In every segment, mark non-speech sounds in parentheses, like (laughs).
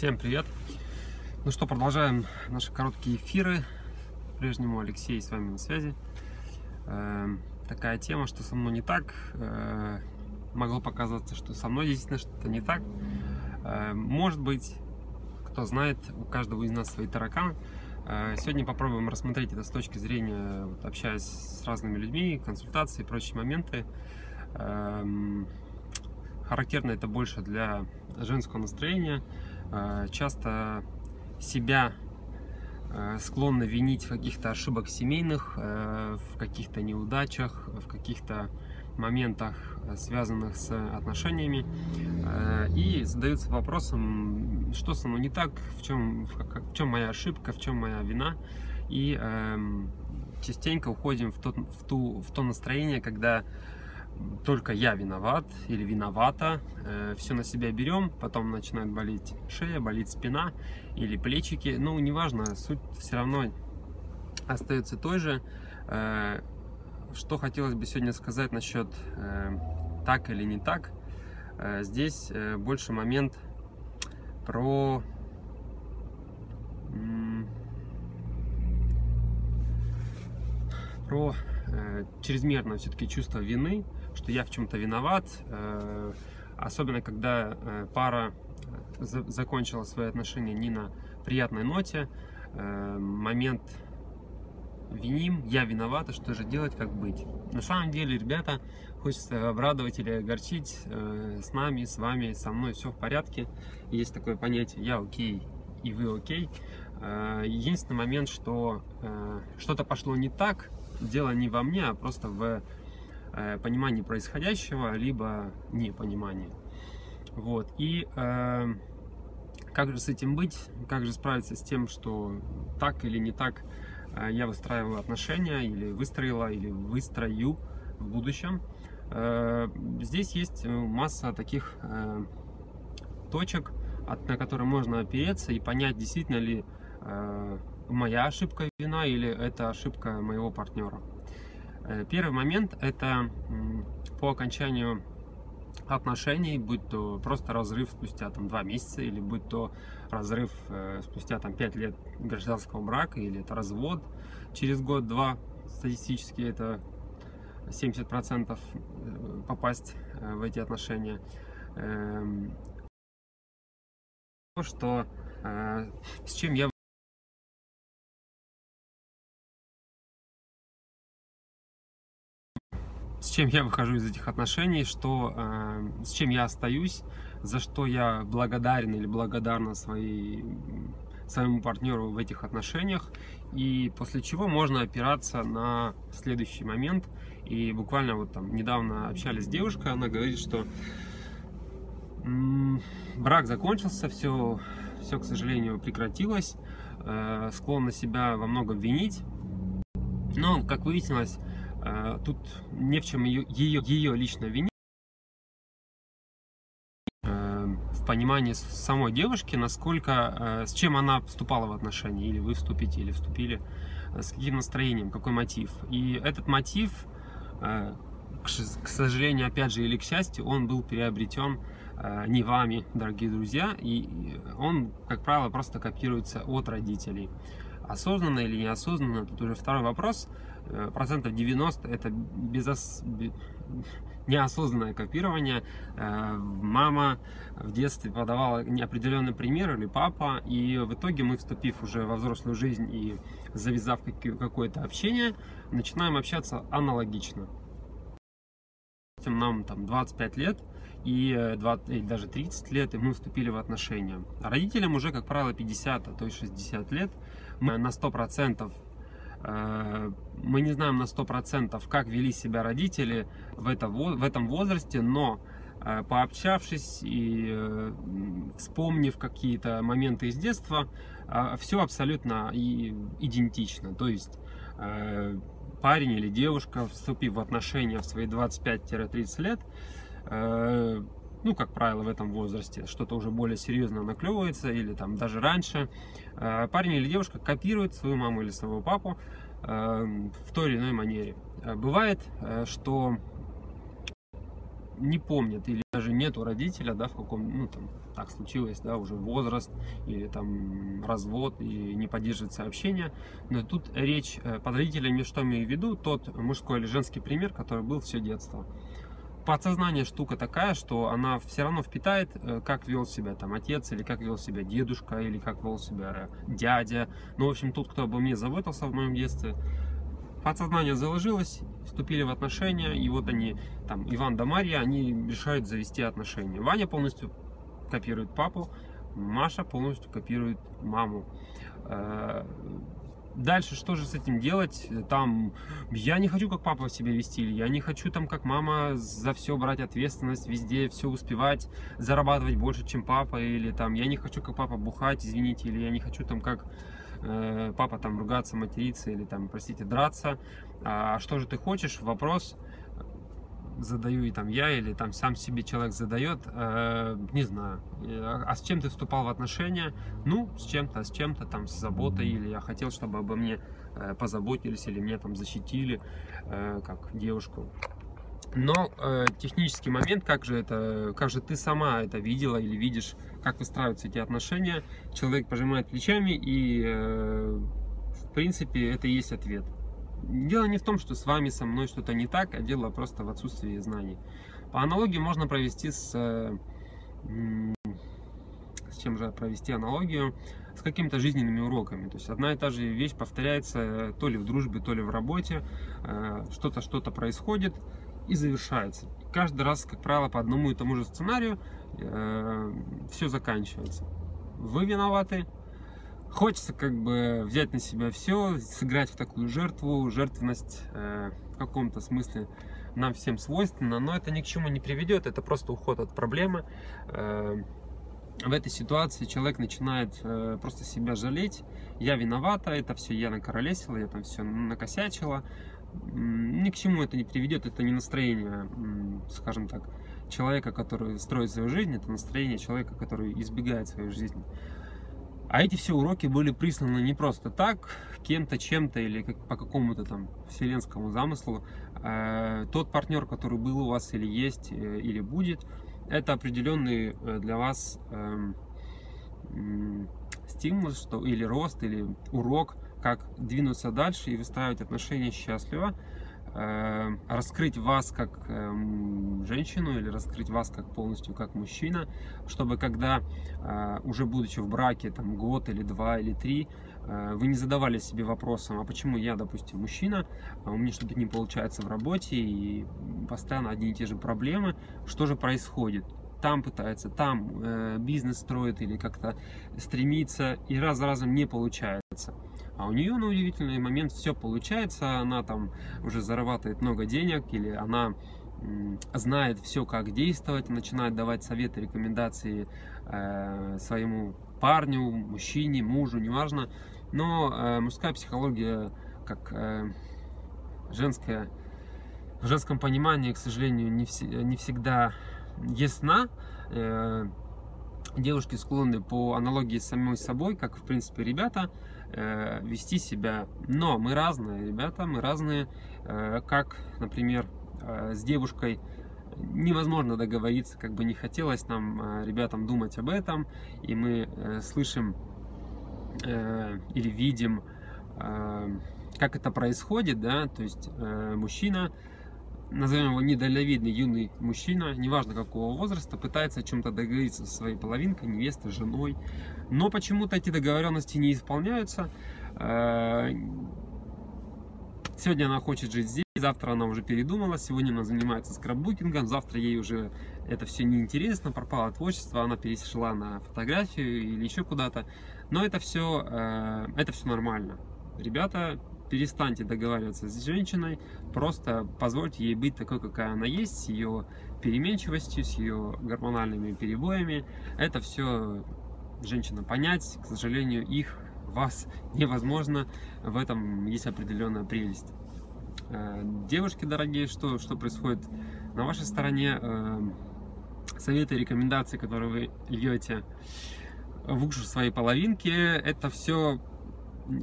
Всем привет! Ну что, продолжаем наши короткие эфиры. По-прежнему Алексей с вами на связи. Э, такая тема, что со мной не так. Э, могло показаться, что со мной действительно что-то не так. Э, может быть, кто знает, у каждого из нас свои тараканы. Э, сегодня попробуем рассмотреть это с точки зрения, вот, общаясь с разными людьми, консультации и прочие моменты. Эм, характерно это больше для женского настроения. Э, часто себя э, склонны винить в каких-то ошибок семейных, в каких-то неудачах, в каких-то моментах, связанных с отношениями, и задаются вопросом, что со мной не так, в чем, в чем моя ошибка, в чем моя вина, и эм, частенько уходим в, тот, в, ту, в то настроение, когда только я виноват или виновата, э, все на себя берем, потом начинает болеть шея, болит спина или плечики, ну, неважно, суть все равно остается той же. Э, что хотелось бы сегодня сказать насчет э, так или не так, э, здесь э, больше момент про про э, чрезмерное все-таки чувство вины, что я в чем-то виноват, э, особенно когда э, пара за закончила свои отношения не на приятной ноте, э, момент виним, я виновата, что же делать, как быть. На самом деле, ребята, хочется обрадовать или огорчить э, с нами, с вами, со мной все в порядке. Есть такое понятие «я окей» и «вы окей». Э, единственный момент, что э, что-то пошло не так, дело не во мне, а просто в э, понимании происходящего, либо непонимании. Вот. И э, как же с этим быть? Как же справиться с тем, что так или не так э, я выстраиваю отношения, или выстроила, или выстрою в будущем? Э, здесь есть масса таких э, точек, на которые можно опереться и понять, действительно ли моя ошибка вина или это ошибка моего партнера. Э, первый момент это по окончанию отношений, будь то просто разрыв спустя там два месяца, или будь то разрыв э, спустя там пять лет гражданского брака, или это развод через год-два, статистически это 70% э, попасть в эти отношения. Эм, что с чем я с чем я выхожу из этих отношений, что, э, с чем я остаюсь, за что я благодарен или благодарна своей, своему партнеру в этих отношениях, и после чего можно опираться на следующий момент. И буквально вот там недавно общались с девушкой, она говорит, что брак закончился, все, все, к сожалению, прекратилось, э, склонна себя во многом винить, но, как выяснилось, тут не в чем ее, ее, ее лично винить. А, в понимании самой девушки, насколько, а, с чем она вступала в отношения, или вы вступите, или вступили, с каким настроением, какой мотив. И этот мотив, к сожалению, опять же, или к счастью, он был приобретен не вами, дорогие друзья, и он, как правило, просто копируется от родителей. Осознанно или неосознанно, тут уже второй вопрос – Э, процентов 90 это безос... неосознанное копирование. Э, мама в детстве подавала неопределенный пример или папа, и в итоге мы, вступив уже во взрослую жизнь и завязав какое-то общение, начинаем общаться аналогично. Нам там 25 лет, и, 20, и даже 30 лет, и мы вступили в отношения. Родителям уже, как правило, 50, а то и 60 лет. Мы на 100% Э, мы не знаем на 100%, как вели себя родители в, это, в этом возрасте, но э, пообщавшись и э, вспомнив какие-то моменты из детства, все абсолютно идентично. То есть парень или девушка, вступив в отношения в свои 25-30 лет, ну, как правило, в этом возрасте что-то уже более серьезно наклевывается, или там даже раньше, э, парень или девушка копирует свою маму или своего папу э, в той или иной манере. Э, бывает, что не помнят или даже нету родителя, да, в каком, ну, там, так случилось, да, уже возраст или там развод и не поддерживает сообщения. Но тут речь под родителями, что имею в виду, тот мужской или женский пример, который был все детство. Подсознание штука такая, что она все равно впитает, э, как вел себя там отец, или как вел себя дедушка, или как вел себя дядя. Ну, в общем, тот, кто обо мне заботился в моем детстве, подсознание заложилось, вступили в отношения, и вот они, там, Иван да Марья, они решают завести отношения. Ваня полностью копирует папу, Маша полностью копирует маму. Дальше что же с этим делать? Там, я не хочу как папа себя вести, я не хочу там как мама за все брать ответственность, везде все успевать, зарабатывать больше, чем папа, или там, я не хочу как папа бухать, извините, или я не хочу там как Э, папа там ругаться, материться или там, простите, драться. А что же ты хочешь? Вопрос задаю и там я или там сам себе человек задает, э, не знаю, э, а с чем ты вступал в отношения? Ну, с чем-то, с чем-то там, с заботой, или я хотел, чтобы обо мне э, позаботились, или меня там защитили, э, как девушку. Но э, технический момент, как же это, как же ты сама это видела или видишь, как выстраиваются эти отношения, человек пожимает плечами и, э, в принципе, это и есть ответ. Дело не в том, что с вами, со мной что-то не так, а дело просто в отсутствии знаний. По аналогии можно провести с... Э, с чем же провести аналогию? С какими-то жизненными уроками. То есть одна и та же вещь повторяется то ли в дружбе, то ли в работе. Э, что-то, что-то происходит и завершается. Каждый раз, как правило, по одному и тому же сценарию э, все заканчивается. Вы виноваты. Хочется как бы взять на себя все, сыграть в такую жертву. Жертвенность э, в каком-то смысле нам всем свойственна, но это ни к чему не приведет. Это просто уход от проблемы. Э, в этой ситуации человек начинает э, просто себя жалеть. Я виновата, это все я накоролесила, я там все накосячила ни к чему это не приведет, это не настроение, скажем так, человека, который строит свою жизнь, это настроение человека, который избегает своей жизни. А эти все уроки были присланы не просто так, кем-то, чем-то или как, по какому-то там вселенскому замыслу. Э, тот партнер, который был у вас или есть, э, или будет, это определенный э, для вас э, э, стимул что, или рост, или урок – как двинуться дальше и выстраивать отношения счастливо, раскрыть вас как э, женщину или раскрыть вас как полностью как мужчина, чтобы когда э, уже будучи в браке там год или два или три, вы не задавали себе вопросом, а почему я, допустим, мужчина, а у меня что-то не получается в работе и постоянно одни и те же проблемы, что же происходит? там пытается, там э, бизнес строит или как-то стремится, и раз за разом не получается. А у нее на удивительный момент все получается, она там уже зарабатывает много денег, или она знает все, как действовать, начинает давать советы, рекомендации э, своему парню, мужчине, мужу, неважно. Но э, мужская психология, как э, женская, в женском понимании, к сожалению, не, вс не всегда ясна. Э, девушки склонны по аналогии с самой собой, как в принципе ребята, э, вести себя. Но мы разные, ребята, мы разные. Э, как, например, э, с девушкой невозможно договориться, как бы не хотелось нам, э, ребятам, думать об этом. И мы э, слышим э, или видим, э, как это происходит, да, то есть э, мужчина назовем его недальновидный юный мужчина, неважно какого возраста, пытается о чем-то договориться со своей половинкой, невестой, женой, но почему-то эти договоренности не исполняются. Э, сегодня она хочет жить здесь, завтра она уже передумала, сегодня она занимается скраббукингом, завтра ей уже это все неинтересно, пропало творчество, она перешла на фотографию или еще куда-то. Но это все, э, это все нормально. Ребята, перестаньте договариваться с женщиной, просто позвольте ей быть такой, какая она есть, с ее переменчивостью, с ее гормональными перебоями. Это все женщина понять, к сожалению, их, вас невозможно, в этом есть определенная прелесть. Э, девушки дорогие, что, что происходит на вашей стороне? Э, советы, рекомендации, которые вы льете в уши своей половинки, это все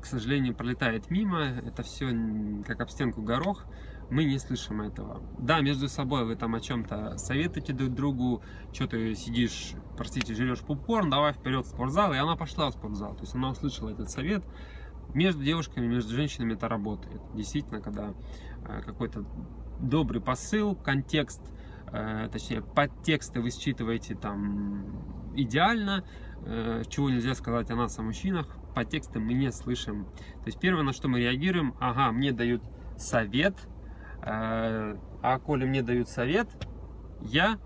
к сожалению, пролетает мимо. Это все как об стенку горох. мы не слышим этого. Да, между собой вы там о чем-то советуете друг другу, что ты сидишь, простите, жрешь попкорн, давай вперед в спортзал, и она пошла в спортзал. То есть она услышала этот совет. Между девушками, между женщинами это работает. Действительно, когда э, какой-то добрый посыл, контекст, э, точнее, подтексты вы считываете там идеально, э, чего нельзя сказать о нас, о мужчинах, подтексты мы не слышим. То есть первое, на что мы реагируем, ага, мне дают совет, э, а коли мне дают совет, я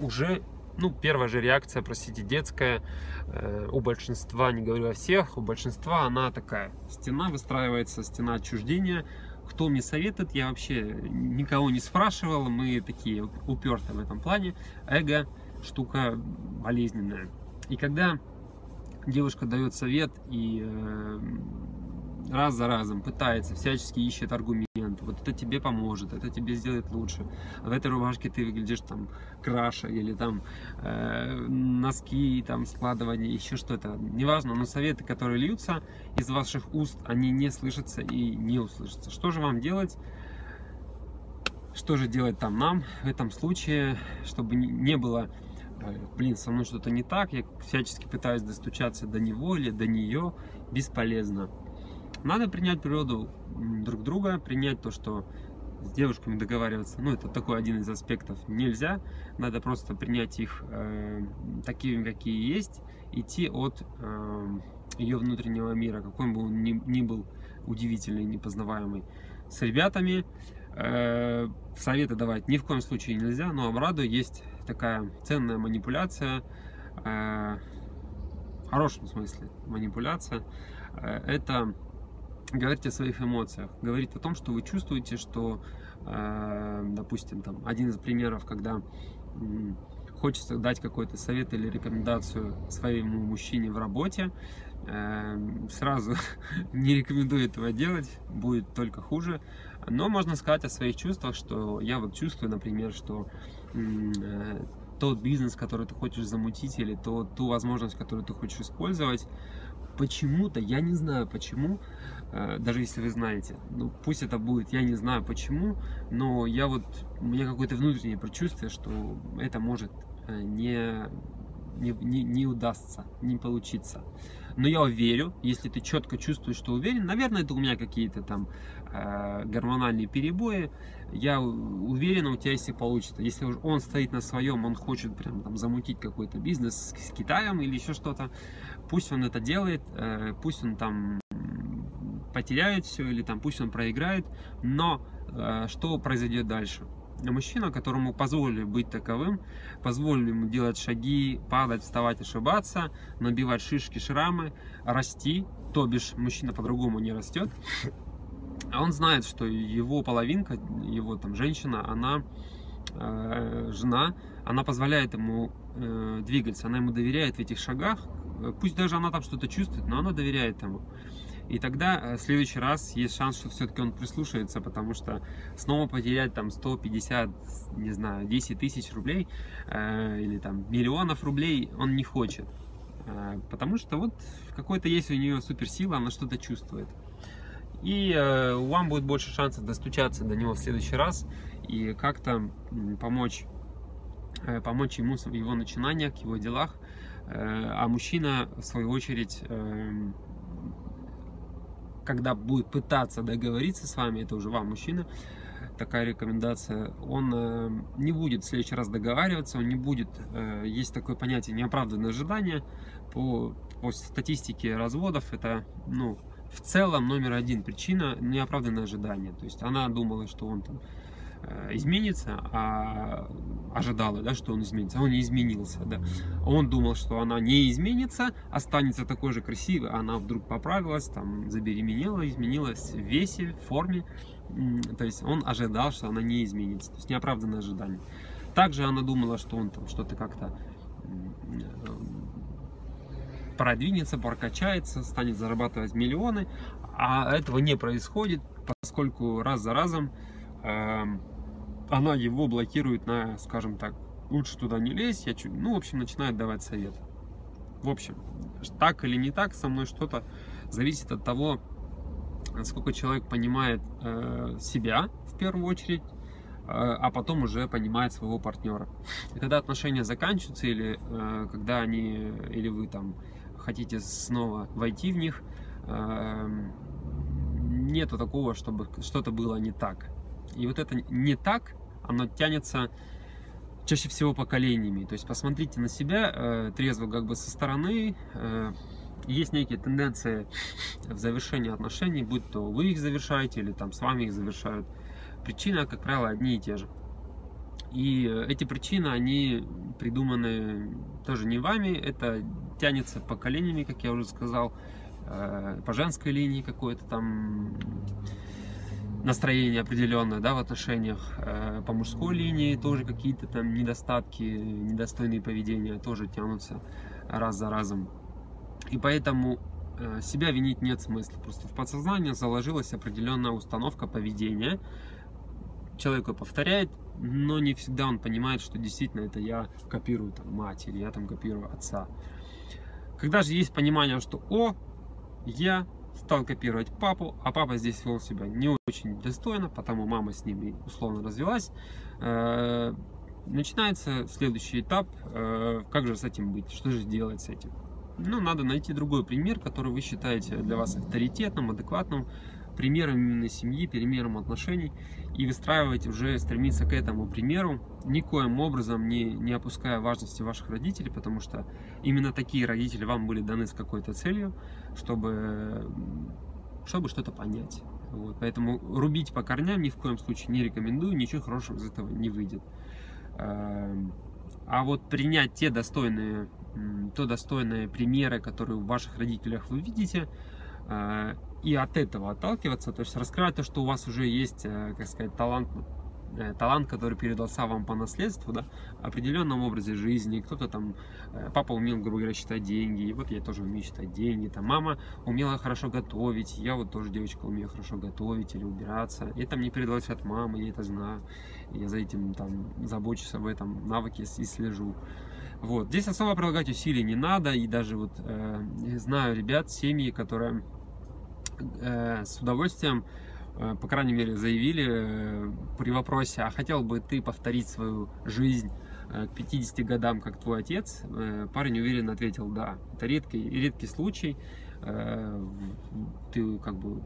уже, ну, первая же реакция, простите, детская, э, у большинства, не говорю о всех, у большинства она такая, стена выстраивается, стена отчуждения, кто мне советует, я вообще никого не спрашивал, мы такие упертые в этом плане, эго штука болезненная. И когда девушка дает совет и э, раз за разом пытается, всячески ищет аргумент, вот это тебе поможет, это тебе сделает лучше. В этой рубашке ты выглядишь там краше, или там э, носки, там складывание, еще что-то. Неважно, но советы, которые льются из ваших уст, они не слышатся и не услышатся. Что же вам делать? Что же делать там нам в этом случае, чтобы не было блин, со мной что-то не так, я всячески пытаюсь достучаться до него или до нее, бесполезно. Надо принять природу друг друга, принять то, что с девушками договариваться, ну, это такой один из аспектов, нельзя. Надо просто принять их э, такими, какие есть, идти от э, ее внутреннего мира, какой бы он ни, ни был удивительный, непознаваемый. С ребятами советы давать ни в коем случае нельзя, но обрадую, есть такая ценная манипуляция, э, в хорошем смысле манипуляция, э, это говорить о своих эмоциях, говорить о том, что вы чувствуете, что, э, допустим, там один из примеров, когда хочется дать какой-то совет или рекомендацию своему мужчине в работе, э, сразу (laughs) не рекомендую этого делать, будет только хуже. Но можно сказать о своих чувствах, что я вот чувствую, например, что э, тот бизнес, который ты хочешь замутить, или то, ту возможность, которую ты хочешь использовать, почему-то, я не знаю почему, э, даже если вы знаете, ну пусть это будет, я не знаю почему, но я вот, у меня какое-то внутреннее предчувствие, что это может э, не, не, не, не удастся, не получиться. Но я верю, если ты четко чувствуешь, что уверен, наверное, это у меня какие-то там э, гормональные перебои, я уверен, у тебя если получится. Если он стоит на своем, он хочет прям там замутить какой-то бизнес с Китаем или еще что-то, пусть он это делает, э, пусть он там потеряет все или там пусть он проиграет, но э, что произойдет дальше? Мужчина, которому позволили быть таковым, позволили ему делать шаги, падать, вставать, ошибаться, набивать шишки, шрамы, расти, то бишь мужчина по-другому не растет, а он знает, что его половинка, его там женщина, она э, жена, она позволяет ему э, двигаться, она ему доверяет в этих шагах, пусть даже она там что-то чувствует, но она доверяет ему. И тогда э, в следующий раз есть шанс, что все-таки он прислушается, потому что снова потерять там 150, не знаю, 10 тысяч рублей э, или там миллионов рублей он не хочет. Э, потому что вот какой-то есть у нее суперсила, она что-то чувствует. И э, вам будет больше шансов достучаться до него в следующий раз и как-то помочь, э, помочь ему в его начинаниях, его делах. Э, а мужчина, в свою очередь, э, когда будет пытаться договориться с вами, это уже вам, мужчина, такая рекомендация, он э, не будет в следующий раз договариваться, он не будет, э, есть такое понятие неоправданное ожидание, по, по статистике разводов это, ну, в целом номер один причина неоправданное ожидание, то есть она думала, что он там изменится, а ожидала, да, что он изменится, а он не изменился, да. Он думал, что она не изменится, останется такой же красивой, а она вдруг поправилась, там, забеременела, изменилась в весе, в форме, то есть он ожидал, что она не изменится, то есть неоправданное ожидание. Также она думала, что он там что-то как-то продвинется, прокачается, станет зарабатывать миллионы, а этого не происходит, поскольку раз за разом эм, она его блокирует на, скажем так, лучше туда не лезь, я чуть, ну, в общем, начинает давать совет. В общем, так или не так, со мной что-то зависит от того, насколько человек понимает э, себя в первую очередь, э, а потом уже понимает своего партнера. И когда отношения заканчиваются или э, когда они или вы там хотите снова войти в них, э, нету такого, чтобы что-то было не так. И вот это не так, оно тянется чаще всего поколениями. То есть посмотрите на себя э, трезво как бы со стороны. Э, есть некие тенденции в завершении отношений, будь то вы их завершаете или там с вами их завершают. Причины, как правило, одни и те же. И эти причины, они придуманы тоже не вами, это тянется поколениями, как я уже сказал, э, по женской линии какое-то там настроение определенное да, в отношениях, э, по мужской линии тоже какие-то там недостатки, недостойные поведения тоже тянутся раз за разом. И поэтому э, себя винить нет смысла. Просто в подсознании заложилась определенная установка поведения. Человек ее повторяет, но не всегда он понимает, что действительно это я копирую там, мать или я там копирую отца. Когда же есть понимание, что о, я стал копировать папу, а папа здесь вел себя не очень достойно, потому мама с ними условно развелась. Э, начинается следующий этап, э, как же с этим быть, что же делать с этим. Ну, надо найти другой пример, который вы считаете для вас авторитетным, адекватным, примером именно семьи, примером отношений, и выстраивать уже, стремиться к этому примеру, никоим образом не, не опуская важности ваших родителей, потому что именно такие родители вам были даны с какой-то целью, чтобы, чтобы что-то понять. Вот, поэтому рубить по корням ни в коем случае не рекомендую, ничего хорошего из этого не выйдет. Эм, а вот принять те достойные, то достойные примеры, которые в ваших родителях вы видите, э, и от этого отталкиваться, то есть раскрывать то, что у вас уже есть, э, как сказать, талант, э, талант, который передался вам по наследству, да, определенном образе жизни, кто-то там, э, папа умел, грубо говоря, считать деньги, и вот я тоже умею считать деньги, там, мама умела хорошо готовить, я вот тоже девочка умею хорошо готовить или убираться, и это мне передалось от мамы, я это знаю, я за этим там забочусь об этом навыке и слежу. Вот. Здесь особо прилагать усилий не надо, и даже вот э, знаю ребят, семьи, которые с удовольствием, э, по крайней мере, заявили э, при вопросе, а хотел бы ты повторить свою жизнь э, к 50 годам, как твой отец? Э, парень уверенно ответил, да. Это редкий, редкий случай. Э, ты как бы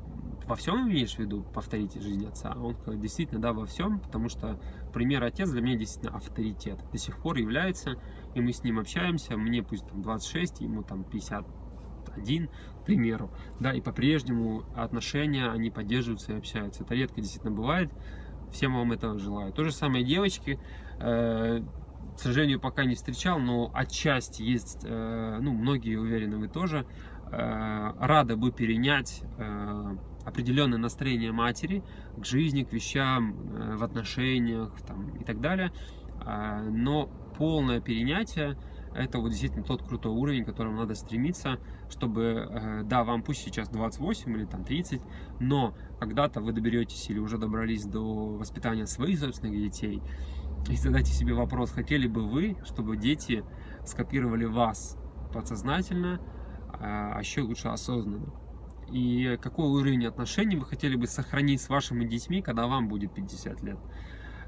во всем имеешь в виду повторить жизнь отца? Он сказал, действительно, да, во всем, потому что пример отец для меня действительно авторитет. До сих пор является, и мы с ним общаемся, мне пусть там 26, ему там 50 один, к примеру, да, и по-прежнему отношения, они поддерживаются и общаются. Это редко действительно бывает, всем вам этого желаю. То же самое девочки, э, к сожалению, пока не встречал, но отчасти есть, э, ну, многие уверены, вы тоже, э, рады бы перенять э, определенное настроение матери к жизни, к вещам, в отношениях там, и так далее, но полное перенятие это вот действительно тот крутой уровень, к которому надо стремиться, чтобы, э, да, вам пусть сейчас 28 или там 30, но когда-то вы доберетесь или уже добрались до воспитания своих собственных детей, и задайте себе вопрос, хотели бы вы, чтобы дети скопировали вас подсознательно, а еще лучше осознанно. И какой уровень отношений вы хотели бы сохранить с вашими детьми, когда вам будет 50 лет.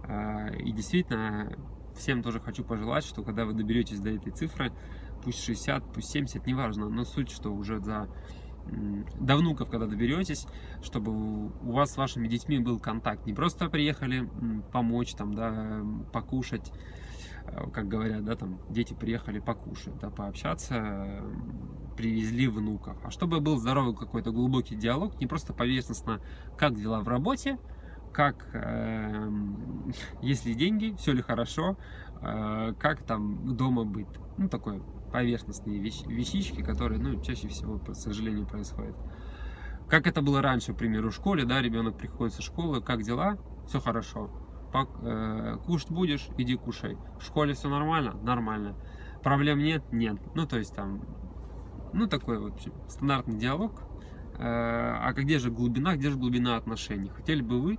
А, и действительно, всем тоже хочу пожелать, что когда вы доберетесь до этой цифры, пусть 60, пусть 70, неважно, но суть, что уже за до внуков, когда доберетесь, чтобы у вас с вашими детьми был контакт. Не просто приехали помочь, там, да, покушать, э, как говорят, да, там, дети приехали покушать, да, пообщаться, привезли внуков. А чтобы был здоровый какой-то глубокий диалог, не просто поверхностно, как дела в работе, как, э, есть ли деньги, все ли хорошо, э, как там дома быть. Ну, такое поверхностные вещ, вещички, которые, ну, чаще всего, к сожалению, происходят. Как это было раньше, к примеру, в школе, да, ребенок приходит со школы, как дела? Все хорошо. Пак, э, кушать будешь? Иди кушай. В школе все нормально? Нормально. Проблем нет? Нет. Ну, то есть там, ну, такой вот стандартный диалог. Э, а где же глубина, где же глубина отношений? Хотели бы вы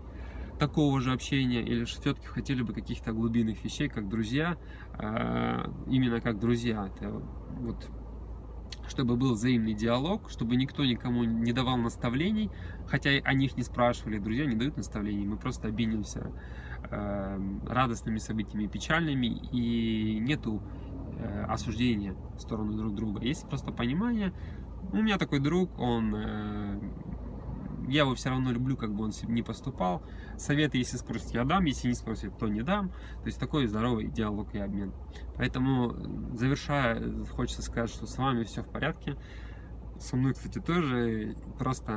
такого же общения или все-таки хотели бы каких-то глубинных вещей, как друзья, а, именно как друзья. Это вот чтобы был взаимный диалог, чтобы никто никому не давал наставлений, хотя о них не спрашивали, друзья не дают наставлений, мы просто обмениваемся э, радостными событиями, печальными, и нету э, осуждения в сторону друг друга, есть просто понимание. У меня такой друг, он э, я его все равно люблю, как бы он не поступал. Советы, если спросит, я дам, если не спросит, то не дам. То есть такой здоровый диалог и обмен. Поэтому, завершая, хочется сказать, что с вами все в порядке. Со мной, кстати, тоже просто